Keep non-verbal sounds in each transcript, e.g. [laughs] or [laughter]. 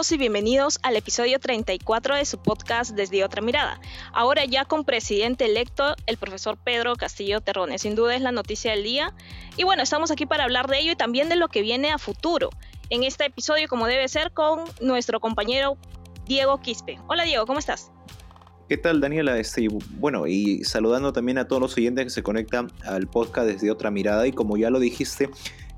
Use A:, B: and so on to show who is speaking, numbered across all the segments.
A: Y bienvenidos al episodio 34 de su podcast Desde Otra Mirada. Ahora ya con presidente electo, el profesor Pedro Castillo Terrones. Sin duda es la noticia del día. Y bueno, estamos aquí para hablar de ello y también de lo que viene a futuro. En este episodio, como debe ser, con nuestro compañero Diego Quispe. Hola Diego, ¿cómo estás?
B: ¿Qué tal, Daniela? Este, bueno, y saludando también a todos los oyentes que se conectan al podcast desde otra mirada. Y como ya lo dijiste,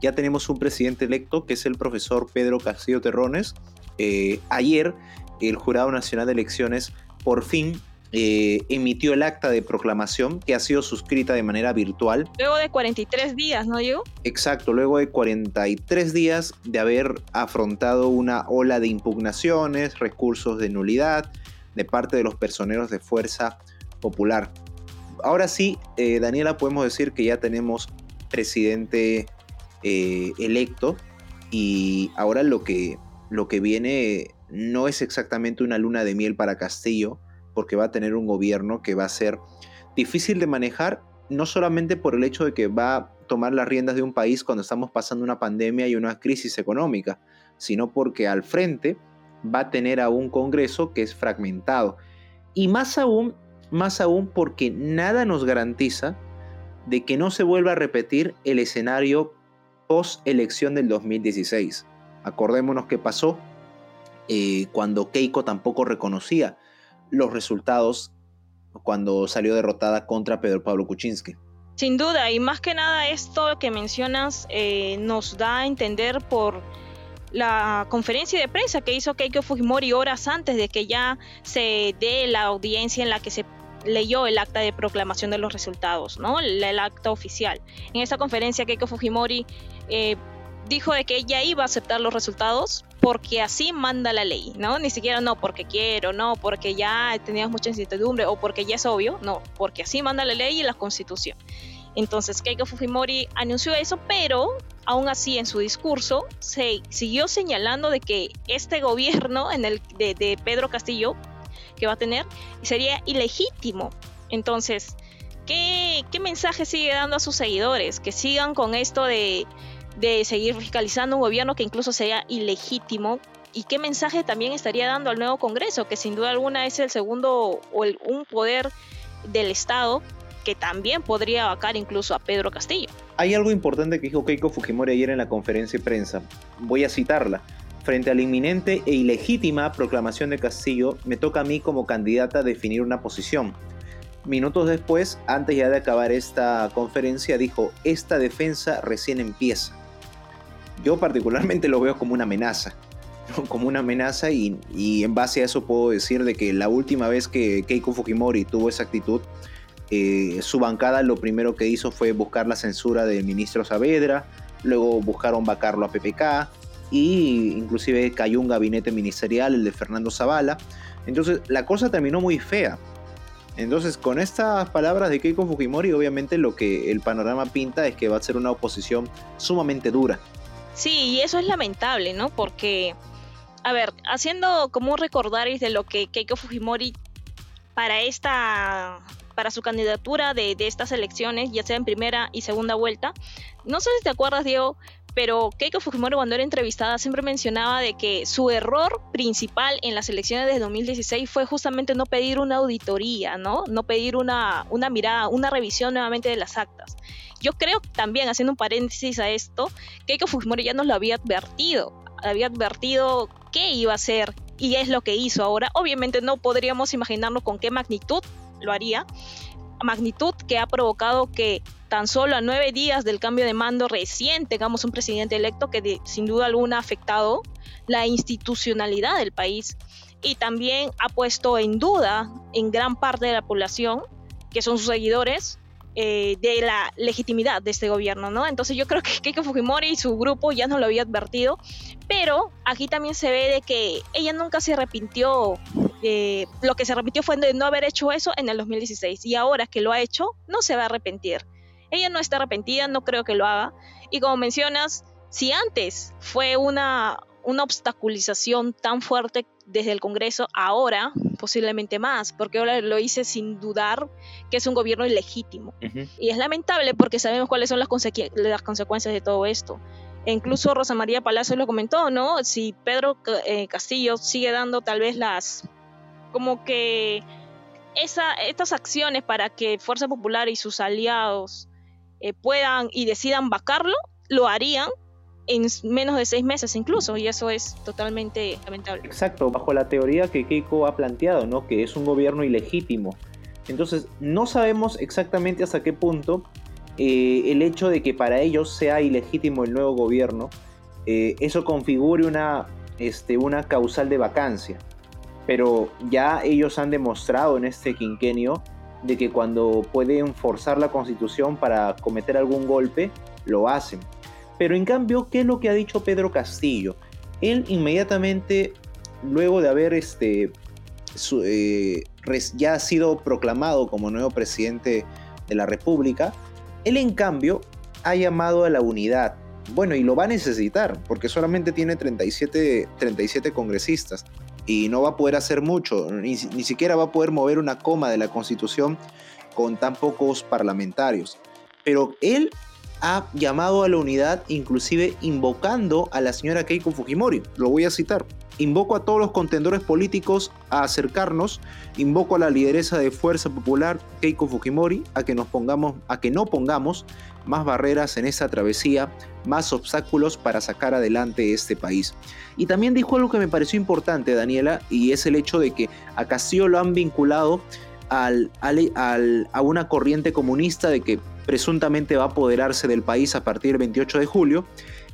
B: ya tenemos un presidente electo que es el profesor Pedro Castillo Terrones. Eh, ayer el Jurado Nacional de Elecciones por fin eh, emitió el acta de proclamación que ha sido suscrita de manera virtual.
A: Luego de 43 días, ¿no, Diego?
B: Exacto, luego de 43 días de haber afrontado una ola de impugnaciones, recursos de nulidad de parte de los personeros de Fuerza Popular. Ahora sí, eh, Daniela, podemos decir que ya tenemos presidente eh, electo y ahora lo que, lo que viene no es exactamente una luna de miel para Castillo, porque va a tener un gobierno que va a ser difícil de manejar, no solamente por el hecho de que va a tomar las riendas de un país cuando estamos pasando una pandemia y una crisis económica, sino porque al frente va a tener a un Congreso que es fragmentado. Y más aún, más aún porque nada nos garantiza de que no se vuelva a repetir el escenario post-elección del 2016. Acordémonos qué pasó eh, cuando Keiko tampoco reconocía los resultados cuando salió derrotada contra Pedro Pablo Kuczynski.
A: Sin duda, y más que nada esto que mencionas eh, nos da a entender por la conferencia de prensa que hizo Keiko Fujimori horas antes de que ya se dé la audiencia en la que se leyó el acta de proclamación de los resultados, ¿no? El, acta oficial. En esa conferencia Keiko Fujimori eh, dijo de que ella iba a aceptar los resultados porque así manda la ley, ¿no? Ni siquiera no porque quiero, no porque ya teníamos mucha incertidumbre o porque ya es obvio, no, porque así manda la ley y la constitución. Entonces Keiko Fujimori anunció eso, pero aún así en su discurso se siguió señalando de que este gobierno en el, de, de Pedro Castillo que va a tener sería ilegítimo. Entonces, ¿qué, ¿qué mensaje sigue dando a sus seguidores? Que sigan con esto de de seguir fiscalizando un gobierno que incluso sea ilegítimo y qué mensaje también estaría dando al nuevo Congreso, que sin duda alguna es el segundo o el, un poder del Estado que también podría abacar incluso a Pedro Castillo.
B: Hay algo importante que dijo Keiko Fujimori ayer en la conferencia de prensa. Voy a citarla. Frente a la inminente e ilegítima proclamación de Castillo, me toca a mí como candidata definir una posición. Minutos después, antes ya de acabar esta conferencia, dijo, esta defensa recién empieza yo particularmente lo veo como una amenaza. Como una amenaza y, en base a eso puedo decir de que la última vez que Keiko Fujimori tuvo esa actitud, eh, su bancada lo primero que hizo fue buscar la censura del ministro Saavedra, luego buscaron vacarlo a PPK y inclusive cayó un gabinete ministerial, el de Fernando Zavala. Entonces la cosa terminó muy fea. Entonces con estas palabras de Keiko Fujimori obviamente lo que el panorama pinta es que va a ser una oposición sumamente dura
A: Sí, y eso es lamentable, ¿no? Porque, a ver, haciendo como un recordaris de lo que Keiko Fujimori para esta para su candidatura de, de, estas elecciones, ya sea en primera y segunda vuelta. No sé si te acuerdas, Diego, pero Keiko Fujimori cuando era entrevistada siempre mencionaba de que su error principal en las elecciones de 2016 fue justamente no pedir una auditoría, ¿no? No pedir una, una mirada, una revisión nuevamente de las actas. Yo creo también, haciendo un paréntesis a esto, Keiko Fujimori ya nos lo había advertido, había advertido qué iba a hacer y es lo que hizo ahora. Obviamente no podríamos imaginarnos con qué magnitud lo haría, magnitud que ha provocado que tan solo a nueve días del cambio de mando recién tengamos un presidente electo que sin duda alguna ha afectado la institucionalidad del país y también ha puesto en duda en gran parte de la población, que son sus seguidores, eh, de la legitimidad de este gobierno, ¿no? Entonces yo creo que Keiko Fujimori y su grupo ya no lo había advertido, pero aquí también se ve de que ella nunca se arrepintió, eh, lo que se arrepintió fue de no haber hecho eso en el 2016 y ahora que lo ha hecho no se va a arrepentir. Ella no está arrepentida, no creo que lo haga y como mencionas, si antes fue una, una obstaculización tan fuerte desde el Congreso, ahora posiblemente más, porque ahora lo hice sin dudar que es un gobierno ilegítimo. Y es lamentable porque sabemos cuáles son las, las consecuencias de todo esto. E incluso Rosa María Palacio lo comentó, ¿no? Si Pedro eh, Castillo sigue dando tal vez las, como que esa, estas acciones para que Fuerza Popular y sus aliados eh, puedan y decidan vacarlo, lo harían en menos de seis meses incluso, y eso es totalmente lamentable.
B: Exacto, bajo la teoría que Keiko ha planteado, ¿no? que es un gobierno ilegítimo. Entonces, no sabemos exactamente hasta qué punto eh, el hecho de que para ellos sea ilegítimo el nuevo gobierno, eh, eso configure una, este, una causal de vacancia. Pero ya ellos han demostrado en este quinquenio de que cuando pueden forzar la constitución para cometer algún golpe, lo hacen. Pero en cambio, ¿qué es lo que ha dicho Pedro Castillo? Él inmediatamente, luego de haber este, eh, ya sido proclamado como nuevo presidente de la República, él en cambio ha llamado a la unidad. Bueno, y lo va a necesitar, porque solamente tiene 37, 37 congresistas y no va a poder hacer mucho, ni, ni siquiera va a poder mover una coma de la constitución con tan pocos parlamentarios. Pero él ha llamado a la unidad, inclusive invocando a la señora Keiko Fujimori. Lo voy a citar. Invoco a todos los contendores políticos a acercarnos, invoco a la lideresa de Fuerza Popular, Keiko Fujimori, a que nos pongamos, a que no pongamos más barreras en esa travesía, más obstáculos para sacar adelante este país. Y también dijo algo que me pareció importante, Daniela, y es el hecho de que a Castillo lo han vinculado a una corriente comunista de que presuntamente va a apoderarse del país a partir del 28 de julio,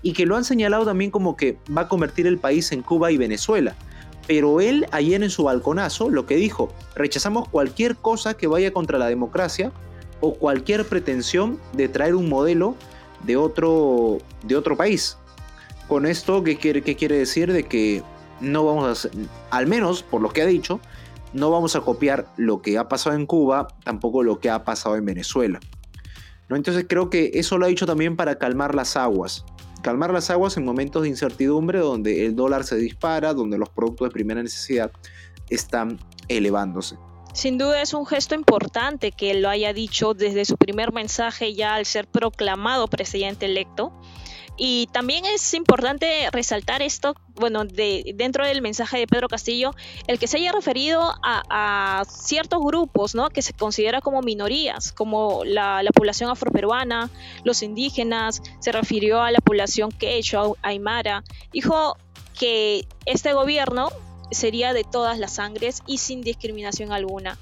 B: y que lo han señalado también como que va a convertir el país en Cuba y Venezuela. Pero él ayer en su balconazo lo que dijo, rechazamos cualquier cosa que vaya contra la democracia o cualquier pretensión de traer un modelo de otro, de otro país. Con esto, ¿qué quiere, qué quiere decir? De que no vamos a, hacer, al menos por lo que ha dicho, no vamos a copiar lo que ha pasado en Cuba, tampoco lo que ha pasado en Venezuela. Entonces creo que eso lo ha dicho también para calmar las aguas. Calmar las aguas en momentos de incertidumbre donde el dólar se dispara, donde los productos de primera necesidad están elevándose.
A: Sin duda es un gesto importante que lo haya dicho desde su primer mensaje ya al ser proclamado presidente electo. Y también es importante resaltar esto, bueno, de, dentro del mensaje de Pedro Castillo, el que se haya referido a, ciertos grupos, ¿no? Que se considera como minorías, como la, población afroperuana, los indígenas, se refirió a la población quechua, aymara. Dijo que este gobierno sería de todas las sangres y sin discriminación alguna.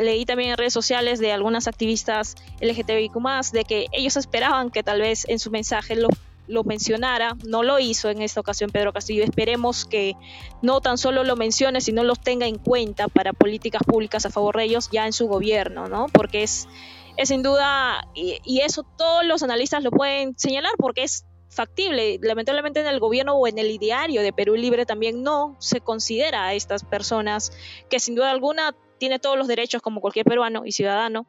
A: leí también en redes sociales de algunas activistas LGTBIQ de que ellos esperaban que tal vez en su mensaje los lo mencionara, no lo hizo en esta ocasión Pedro Castillo. Esperemos que no tan solo lo mencione, sino los tenga en cuenta para políticas públicas a favor de ellos ya en su gobierno, ¿no? Porque es, es sin duda, y, eso todos los analistas lo pueden señalar porque es factible. Lamentablemente en el gobierno o en el ideario de Perú Libre también no se considera a estas personas que sin duda alguna tiene todos los derechos como cualquier peruano y ciudadano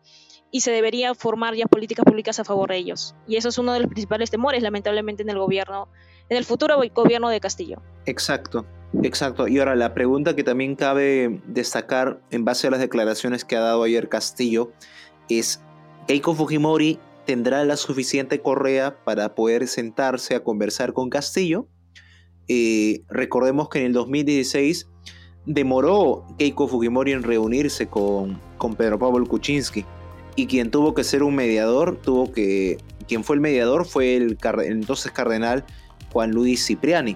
A: y se debería formar ya políticas públicas a favor de ellos. Y eso es uno de los principales temores, lamentablemente, en el gobierno, en el futuro gobierno de Castillo.
B: Exacto, exacto. Y ahora la pregunta que también cabe destacar en base a las declaraciones que ha dado ayer Castillo es, ¿Keiko Fujimori tendrá la suficiente correa para poder sentarse a conversar con Castillo? Eh, recordemos que en el 2016 demoró Keiko Fujimori en reunirse con, con Pedro Pablo Kuczynski y quien tuvo que ser un mediador, tuvo que, quien fue el mediador fue el, entonces cardenal Juan Luis Cipriani.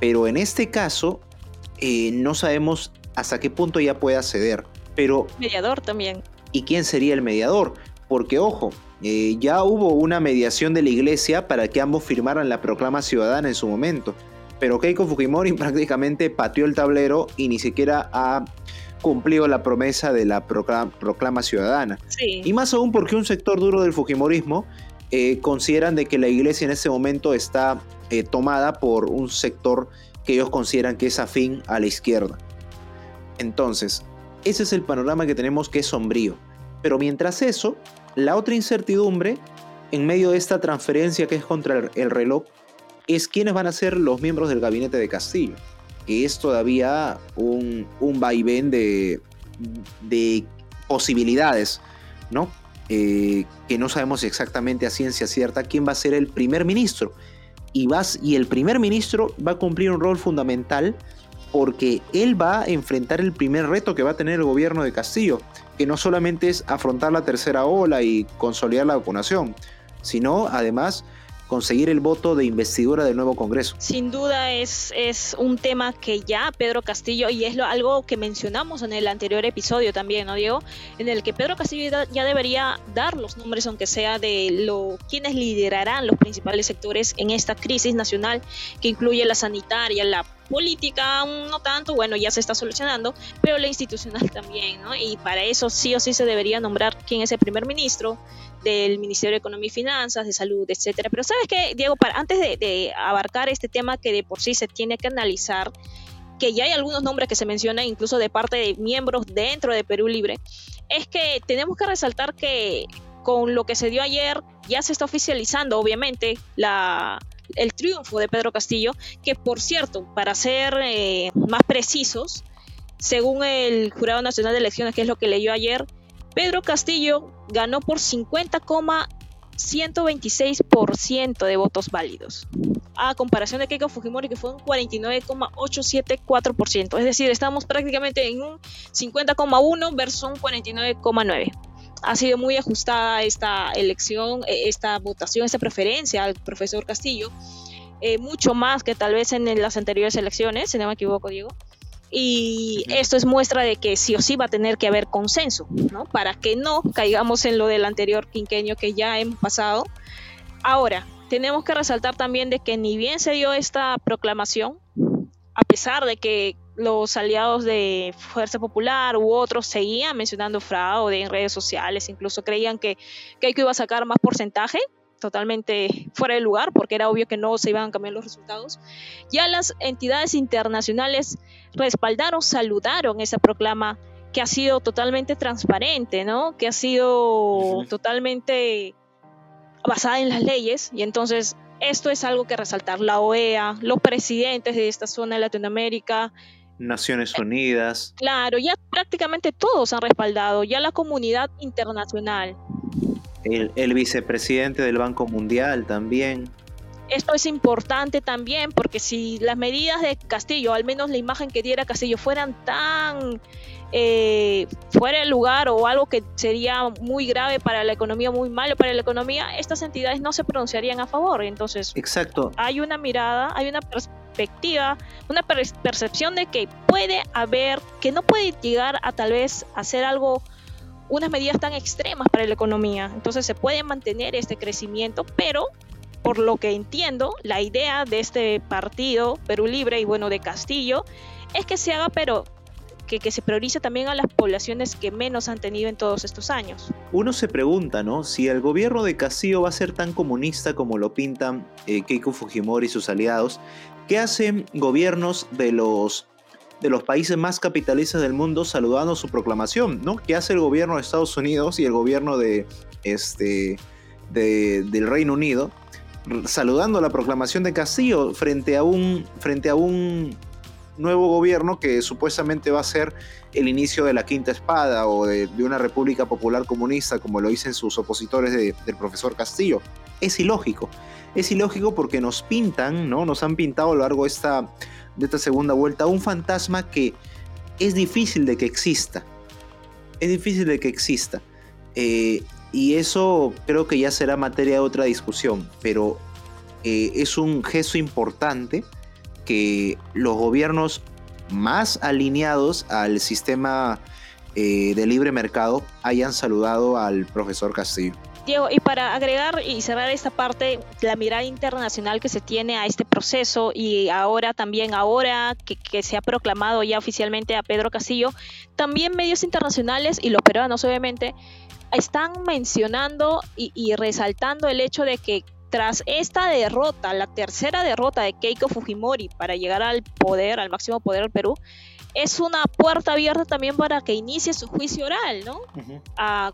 B: Pero en este caso eh, no sabemos hasta qué punto ya puede acceder. Pero,
A: mediador también.
B: ¿Y quién sería el mediador? Porque ojo, eh, ya hubo una mediación de la iglesia para que ambos firmaran la proclama ciudadana en su momento. Pero Keiko Fujimori [laughs] prácticamente pateó el tablero y ni siquiera ha cumplido la promesa de la proclama, ciudadana. Y más aún porque un sector duro del Fujimorismo eh, consideran de que la iglesia en ese momento está eh, tomada por un sector que ellos consideran que es afín a la izquierda. Entonces, ese es el panorama que tenemos que es sombrío. Pero mientras eso, la otra incertidumbre, en medio de esta transferencia que es contra el reloj, es quiénes van a ser los miembros del gabinete de Castillo, que es todavía un, un vaivén de, de posibilidades, ¿no? Eh, que no sabemos exactamente a ciencia cierta quién va a ser el primer ministro. Y, vas, y el primer ministro va a cumplir un rol fundamental porque él va a enfrentar el primer reto que va a tener el gobierno de Castillo, que no solamente es afrontar la tercera ola y consolidar la vacunación, sino además conseguir el voto de investidura del nuevo Congreso.
A: Sin duda es, es un tema que ya Pedro Castillo, y es lo, algo que mencionamos en el anterior episodio también, ¿no, Diego? En el que Pedro Castillo ya debería dar los nombres, aunque sea de lo, quienes liderarán los principales sectores en esta crisis nacional que incluye la sanitaria, la política no tanto, bueno, ya se está solucionando, pero la institucional [laughs] también, ¿no? Y para eso sí o sí se debería nombrar quién es el primer ministro del Ministerio de Economía y Finanzas, de Salud, etcétera. Pero sabes qué, Diego, para, antes de, abarcar este tema que de por sí se tiene que analizar, que ya hay algunos nombres que se mencionan incluso de parte de miembros dentro de Perú Libre, es que tenemos que resaltar que con lo que se dio ayer ya se está oficializando, obviamente, el triunfo de Pedro Castillo, que por cierto, para ser eh, más precisos, según el Jurado Nacional de Elecciones, que es lo que leyó ayer, Pedro Castillo ganó por 50,126% de votos válidos, a comparación de Keiko Fujimori que fue un 49,874%, es decir, estamos prácticamente en un 50,1 versus un 49,9 ha sido muy ajustada esta elección, eh, esta votación, esta preferencia al profesor Castillo, eh, mucho más que tal vez en las anteriores elecciones, si no me equivoco, Diego. Y esto es muestra de que sí o sí va a tener que haber consenso, ¿no? Para que no caigamos en lo del anterior quinquenio que ya hemos pasado. Ahora, tenemos que resaltar también de que ni bien se dio esta proclamación, a pesar de que los aliados de Fuerza Popular u otros seguían mencionando fraude en redes sociales, incluso creían que Keiko iba a sacar más porcentaje, totalmente fuera de lugar, porque era obvio que no se iban a cambiar los resultados. Ya las entidades internacionales respaldaron, saludaron esa proclama que ha sido totalmente transparente, ¿no? Que ha sido totalmente basada en las leyes y entonces esto es algo que resaltar. La OEA, los presidentes de esta zona de Latinoamérica,
B: Naciones Unidas.
A: Claro, ya prácticamente todos han respaldado, ya la comunidad internacional.
B: El, vicepresidente del Banco Mundial también.
A: Esto es importante también porque si las medidas de Castillo, al menos la imagen que diera Castillo, fueran tan eh, fuera de lugar o algo que sería muy grave para la economía, muy malo para la economía, estas entidades no se pronunciarían a favor. Entonces,
B: Exacto.
A: hay una mirada, hay una perspectiva, una percepción de que puede haber, que no puede llegar a tal vez hacer algo unas medidas tan extremas para la economía. Entonces se puede mantener este crecimiento, pero por lo que entiendo, la idea de este partido, Perú Libre y bueno, de Castillo, es que se haga, pero que, se priorice también a las poblaciones que menos han tenido en todos estos años.
B: Uno se pregunta, ¿no? Si el gobierno de Castillo va a ser tan comunista como lo pintan eh, Keiko Fujimori y sus aliados, ¿qué hacen gobiernos de los de los países más capitalistas del mundo saludando su proclamación, ¿no? ¿Qué hace el gobierno de Estados Unidos y el gobierno de este del Reino Unido saludando la proclamación de Castillo frente a un frente a un nuevo gobierno que supuestamente va a ser el inicio de la quinta espada o de, una república popular comunista, como lo dicen sus opositores del profesor Castillo. Es ilógico. Es ilógico porque nos pintan, ¿no? Nos han pintado a lo largo de esta, de esta segunda vuelta un fantasma que es difícil de que exista. Es difícil de que exista. Eh, y eso creo que ya será materia de otra discusión, pero eh, es un gesto importante que los gobiernos más alineados al sistema eh, de libre mercado hayan saludado al profesor Castillo.
A: Diego, y para agregar y cerrar esta parte, la mirada internacional que se tiene a este proceso y ahora también, ahora que, se ha proclamado ya oficialmente a Pedro Castillo, también medios internacionales y los peruanos obviamente están mencionando y resaltando el hecho de que tras esta derrota, la tercera derrota de Keiko Fujimori para llegar al poder, al máximo poder del Perú, es una puerta abierta también para que inicie su juicio oral, ¿no?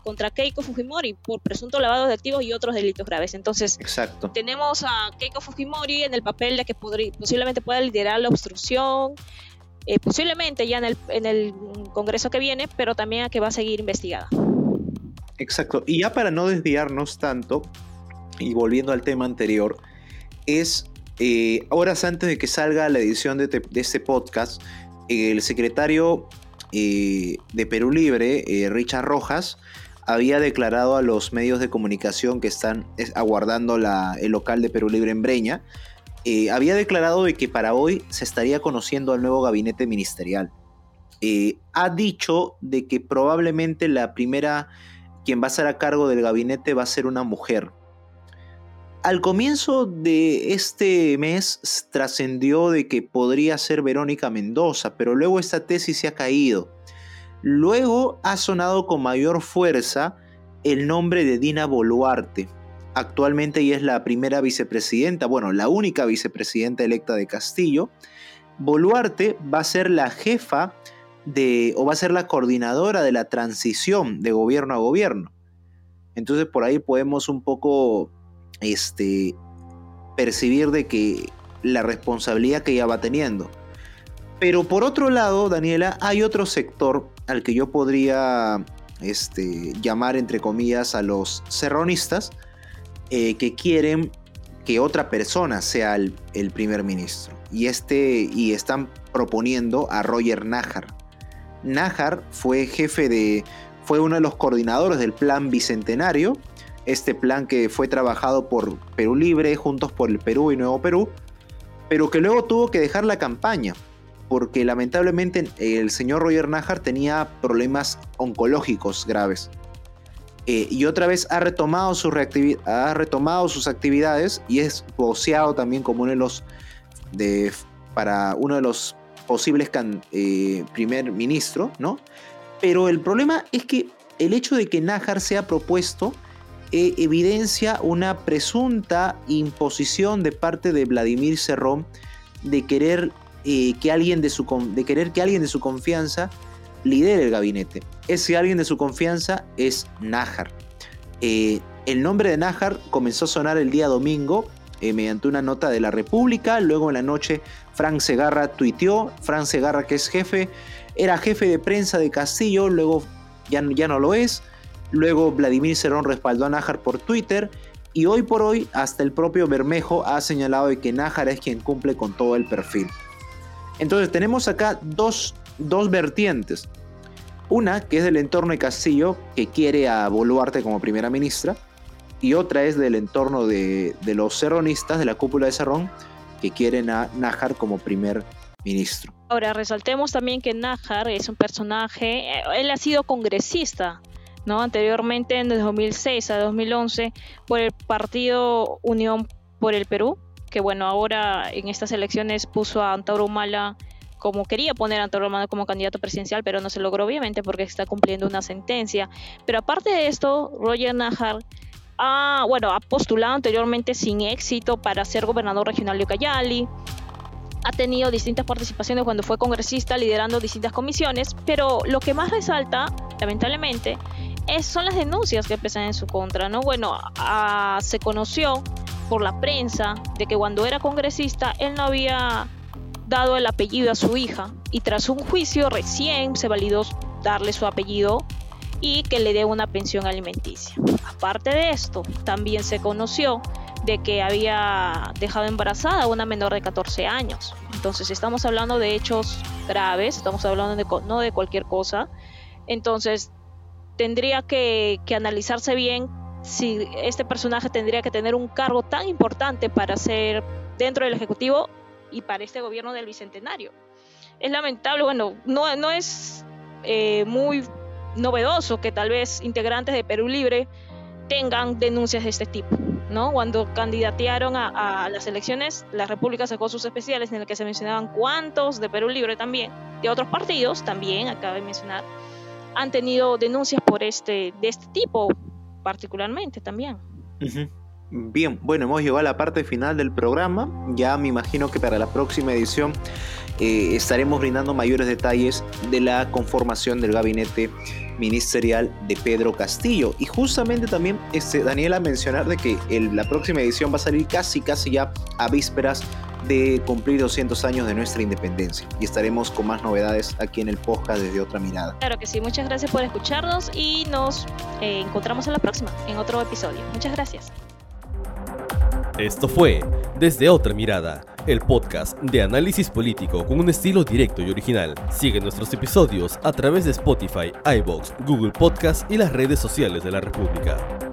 A: contra Keiko Fujimori por presunto lavado de activos y otros delitos graves. Entonces,
B: Exacto.
A: tenemos a Keiko Fujimori en el papel de que posiblemente pueda liderar la obstrucción, eh, posiblemente ya en el, en el Congreso que viene, pero también a que va a seguir investigada.
B: Exacto. Y ya para no desviarnos tanto, y volviendo al tema anterior, es eh, horas antes de que salga la edición de, este podcast, el secretario eh, de Perú Libre, eh, Richard Rojas, había declarado a los medios de comunicación que están aguardando el local de Perú Libre en Breña, eh, había declarado de que para hoy se estaría conociendo al nuevo gabinete ministerial. ha dicho de que probablemente la primera quien va a estar a cargo del gabinete va a ser una mujer. Al comienzo de este mes trascendió de que podría ser Verónica Mendoza, pero luego esta tesis se ha caído. Luego ha sonado con mayor fuerza el nombre de Dina Boluarte. Actualmente ella es la primera vicepresidenta, bueno, la única vicepresidenta electa de Castillo. Boluarte va a ser la jefa de, o va a ser la coordinadora de la transición de gobierno a gobierno. Entonces por ahí podemos un poco este, percibir de que la responsabilidad que ella va teniendo. Pero por otro lado, Daniela, hay otro sector al que yo podría este, llamar, entre comillas, a los serronistas, eh, que quieren que otra persona sea el, el, primer ministro. Y, este, y están proponiendo a Roger Najar. Najar fue jefe de, fue uno de los coordinadores del plan bicentenario este plan que fue trabajado por Perú Libre, Juntos por el Perú y Nuevo Perú, pero que luego tuvo que dejar la campaña, porque lamentablemente el señor Roger Najar tenía problemas oncológicos graves. Eh, y otra vez ha retomado, su ha retomado sus actividades y es voceado también como uno de los de, para uno de los posibles eh, primer ministro, ¿no? Pero el problema es que el hecho de que Najar sea propuesto e evidencia una presunta imposición de parte de Vladimir Serrón de querer, eh, que alguien de, su, de querer que alguien de su confianza lidere el gabinete. Ese alguien de su confianza es Nájar. Eh, el nombre de Nájar comenzó a sonar el día domingo eh, mediante una nota de la República. Luego en la noche Frank Segarra tuiteó. Frank Segarra, que es jefe, era jefe de prensa de Castillo, luego ya, ya no lo es. Luego Vladimir Cerrón respaldó a Nájar por Twitter y hoy por hoy hasta el propio Bermejo ha señalado de que Nájar es quien cumple con todo el perfil. Entonces tenemos acá dos, vertientes. Una que es del entorno de Castillo, que quiere a Boluarte como primera ministra, y otra es del entorno de, de los serronistas, de la cúpula de Cerrón, que quieren a Nájar como primer ministro.
A: Ahora, resaltemos también que Nájar es un personaje, eh, él ha sido congresista ¿no? Anteriormente, en el 2006 a 2011, por el partido Unión por el Perú, que bueno, ahora en estas elecciones puso a Antauro Humala como quería poner a Antauro Humala como candidato presidencial, pero no se logró obviamente porque está cumpliendo una sentencia. Pero aparte de esto, Roger Najar ha, bueno, ha postulado anteriormente sin éxito para ser gobernador regional de Ucayali, ha tenido distintas participaciones cuando fue congresista liderando distintas comisiones, pero lo que más resalta, lamentablemente, son las denuncias que pesan en su contra, ¿no? Bueno, se conoció por la prensa de que cuando era congresista él no había dado el apellido a su hija y tras un juicio recién se validó darle su apellido y que le dé una pensión alimenticia. Aparte de esto, también se conoció de que había dejado embarazada a una menor de 14 años. Entonces estamos hablando de hechos graves, estamos hablando de no de cualquier cosa. Entonces tendría que, analizarse bien si este personaje tendría que tener un cargo tan importante para ser dentro del Ejecutivo y para este gobierno del Bicentenario. Es lamentable, bueno, no, es eh, muy novedoso que tal vez integrantes de Perú Libre tengan denuncias de este tipo. ¿no? Cuando candidatearon a, las elecciones, la República sacó sus especiales en el que se mencionaban cuántos de Perú Libre también, de otros partidos también, acabo de mencionar, han tenido denuncias por este, de este tipo, particularmente también.
B: Bien, bueno, hemos llegado a la parte final del programa. Ya me imagino que para la próxima edición eh, estaremos brindando mayores detalles de la conformación del gabinete ministerial de Pedro Castillo. Y justamente también, este, Daniela, mencionar de que la próxima edición va a salir casi, casi ya a vísperas de cumplir 200 años de nuestra independencia. Y estaremos con más novedades aquí en el podcast desde otra mirada.
A: Claro que sí, muchas gracias por escucharnos y nos eh, encontramos en la próxima, en otro episodio. Muchas gracias.
C: Esto fue Desde Otra Mirada, el podcast de análisis político con un estilo directo y original. Sigue nuestros episodios a través de Spotify, iBox, Google Podcast y las redes sociales de la República.